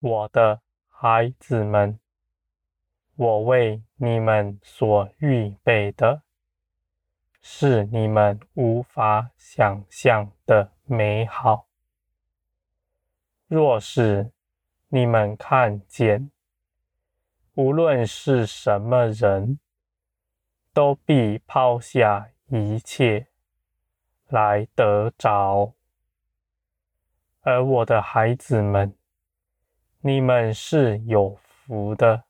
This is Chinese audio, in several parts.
我的孩子们，我为你们所预备的，是你们无法想象的美好。若是你们看见，无论是什么人，都必抛下一切来得着。而我的孩子们，你们是有福的。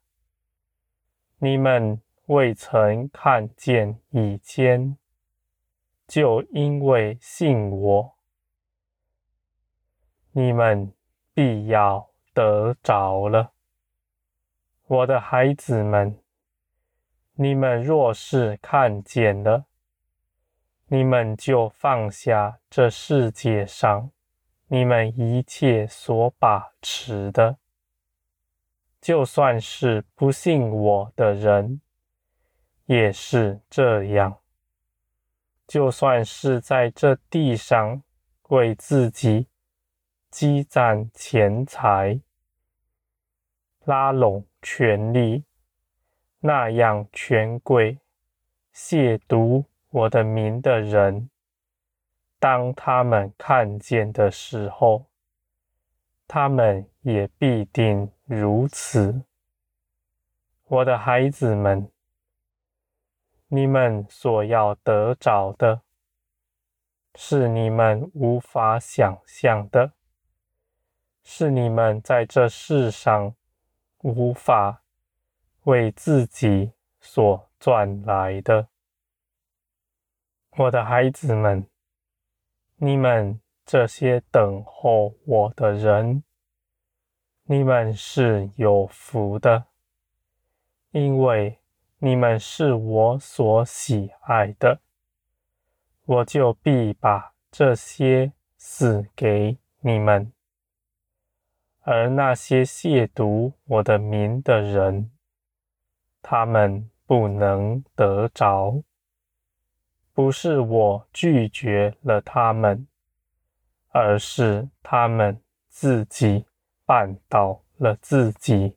你们未曾看见以前，就因为信我，你们必要得着了。我的孩子们，你们若是看见了，你们就放下这世界上你们一切所把持的。就算是不信我的人，也是这样。就算是在这地上为自己积攒钱财，拉拢权力，那样权贵，亵渎我的名的人，当他们看见的时候，他们也必定如此。我的孩子们。你们所要得着的，是你们无法想象的，是你们在这世上无法为自己所赚来的。我的孩子们，你们这些等候我的人，你们是有福的，因为。你们是我所喜爱的，我就必把这些赐给你们。而那些亵渎我的名的人，他们不能得着。不是我拒绝了他们，而是他们自己绊倒了自己。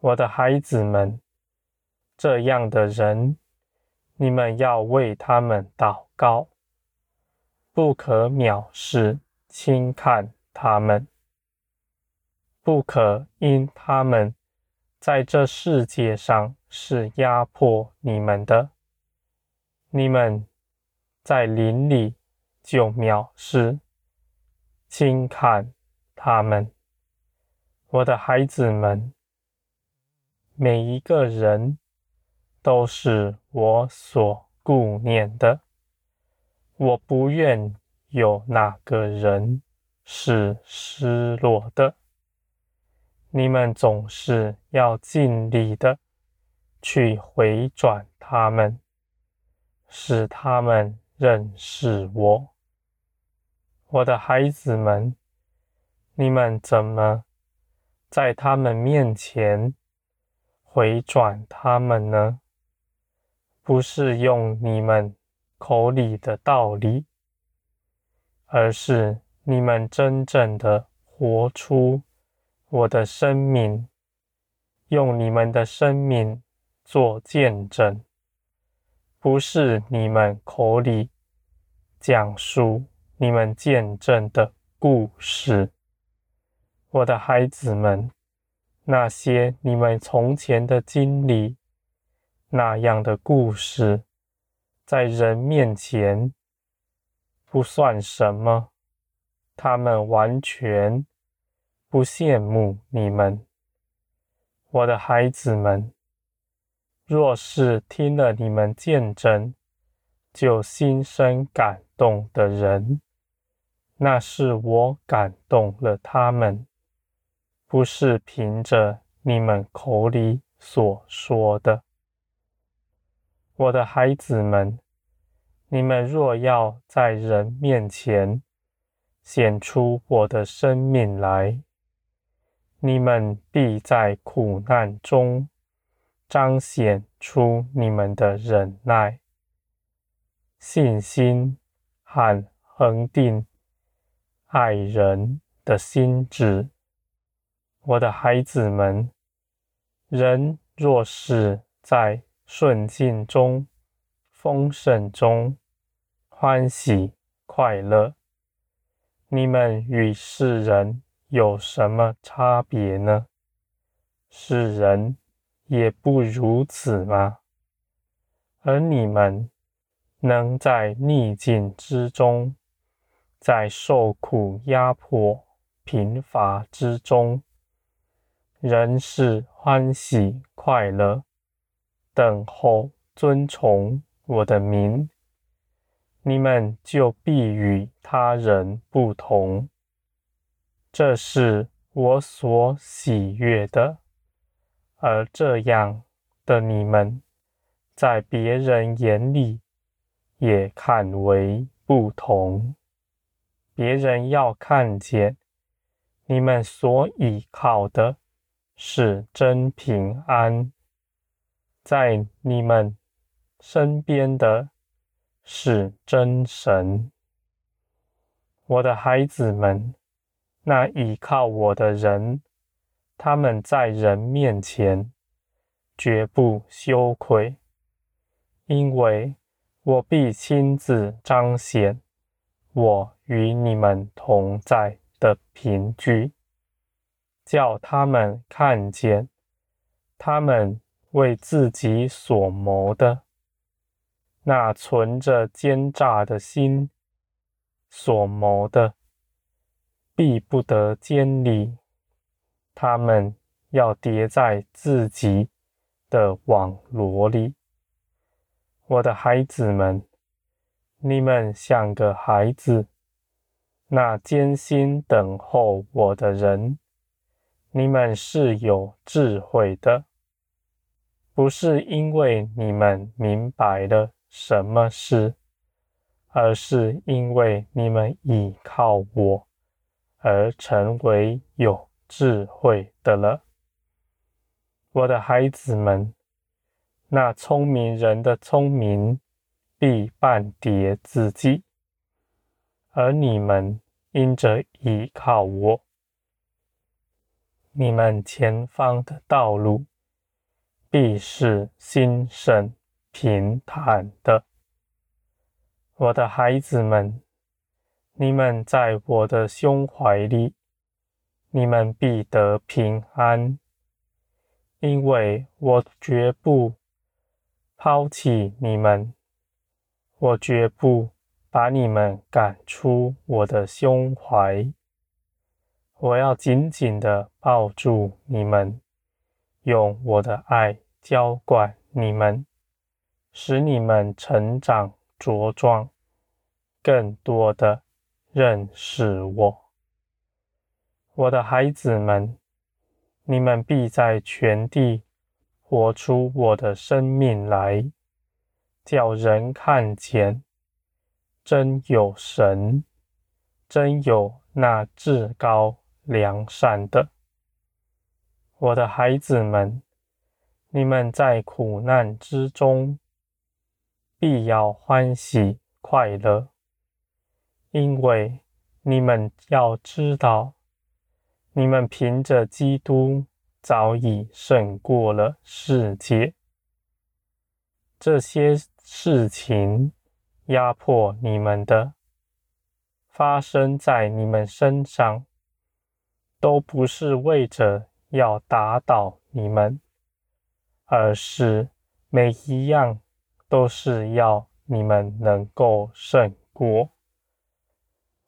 我的孩子们。这样的人，你们要为他们祷告，不可藐视、轻看他们，不可因他们在这世界上是压迫你们的，你们在林里就藐视、轻看他们。我的孩子们，每一个人。都是我所顾念的，我不愿有哪个人是失落的。你们总是要尽力的去回转他们，使他们认识我。我的孩子们，你们怎么在他们面前回转他们呢？不是用你们口里的道理，而是你们真正的活出我的生命，用你们的生命做见证，不是你们口里讲述你们见证的故事。我的孩子们，那些你们从前的经历。那样的故事，在人面前不算什么，他们完全不羡慕你们。我的孩子们，若是听了你们见证，就心生感动的人，那是我感动了他们，不是凭着你们口里所说的。我的孩子们，你们若要在人面前显出我的生命来，你们必在苦难中彰显出你们的忍耐、信心和恒定爱人的心志。我的孩子们，人若是在顺境中、丰盛中欢喜快乐，你们与世人有什么差别呢？世人也不如此吗？而你们能在逆境之中，在受苦压迫、贫乏之中，仍是欢喜快乐，等候尊崇我的名，你们就必与他人不同。这是我所喜悦的，而这样的你们，在别人眼里也看为不同。别人要看见你们所倚靠的是真平安，在你们身边的。是真神，我的孩子们，那倚靠我的人，他们在人面前绝不羞愧，因为我必亲自彰显我与你们同在的凭据，叫他们看见他们为自己所谋的。那存着奸诈的心所谋的，必不得坚立。他们要跌在自己的网罗里。我的孩子们，你们像个孩子，那艰辛等候我的人，你们是有智慧的，不是因为你们明白了。什么事？而是因为你们倚靠我，而成为有智慧的了。我的孩子们，那聪明人的聪明必绊跌自己，而你们因着倚靠我，你们前方的道路必是兴盛。平坦的，我的孩子们，你们在我的胸怀里，你们必得平安，因为我绝不抛弃你们，我绝不把你们赶出我的胸怀，我要紧紧的抱住你们，用我的爱浇灌你们。使你们成长茁壮，更多的认识我，我的孩子们，你们必在全地活出我的生命来，叫人看见，真有神，真有那至高良善的。我的孩子们，你们在苦难之中。必要欢喜快乐，因为你们要知道，你们凭着基督早已胜过了世界。这些事情压迫你们的，发生在你们身上，都不是为着要打倒你们，而是每一样。都是要你们能够胜过。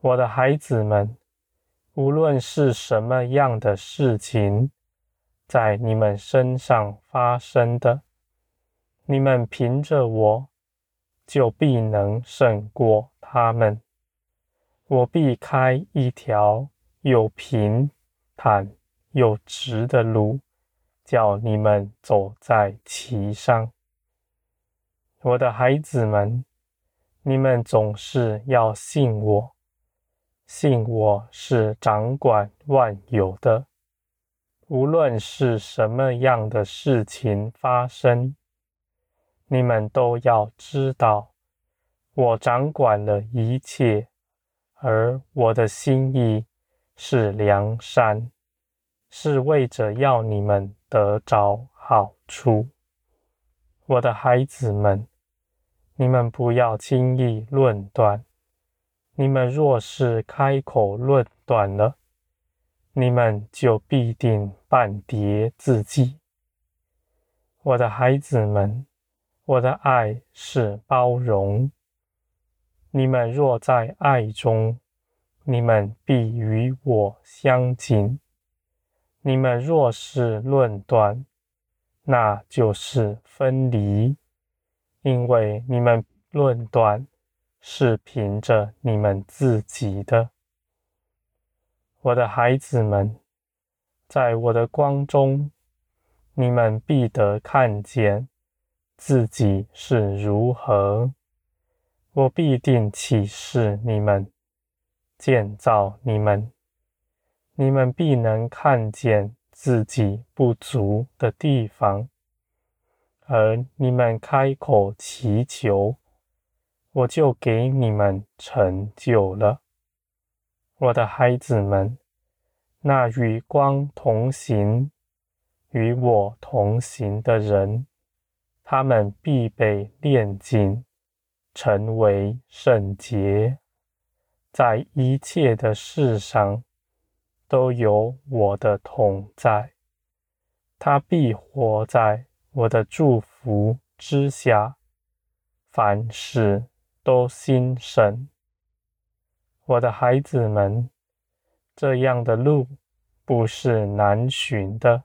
我的孩子们，无论是什么样的事情在你们身上发生的，你们凭着我，就必能胜过他们。我必开一条又平坦又直的路，叫你们走在其上。我的孩子们，你们总是要信我，信我是掌管万有的。无论是什么样的事情发生，你们都要知道，我掌管了一切，而我的心意是良善，是为着要你们得着好处。我的孩子们，你们不要轻易论断。你们若是开口论断了，你们就必定半跌自己。我的孩子们，我的爱是包容。你们若在爱中，你们必与我相近；你们若是论断，那就是分离，因为你们论断是凭着你们自己的。我的孩子们，在我的光中，你们必得看见自己是如何。我必定启示你们，建造你们，你们必能看见自己不足的地方，而你们开口祈求，我就给你们成就了。我的孩子们，那与光同行，与我同行的人，他们必被炼净，成为圣洁。在一切的事上，都有我的同在。他必活在我的祝福之下，凡事都心神。我的孩子们，这样的路不是难寻的，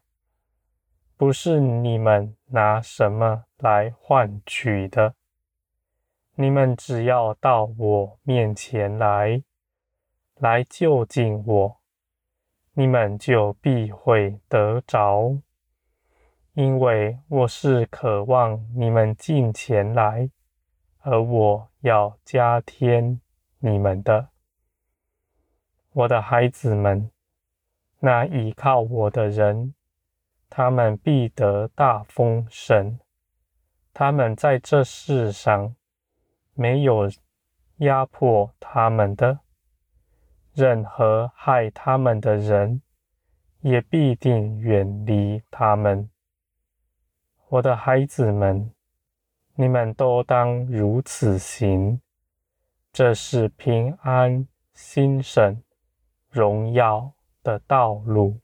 不是你们拿什么来换取的。你们只要到我面前来，来就近我，你们就必会得着，因为我是渴望你们近前来，而我要加添你们的。我的孩子们，那倚靠我的人，他们必得大丰盛，他们在这世上。没有压迫他们的，任何害他们的人，也必定远离他们。我的孩子们，你们都当如此行，这是平安、心神、荣耀的道路。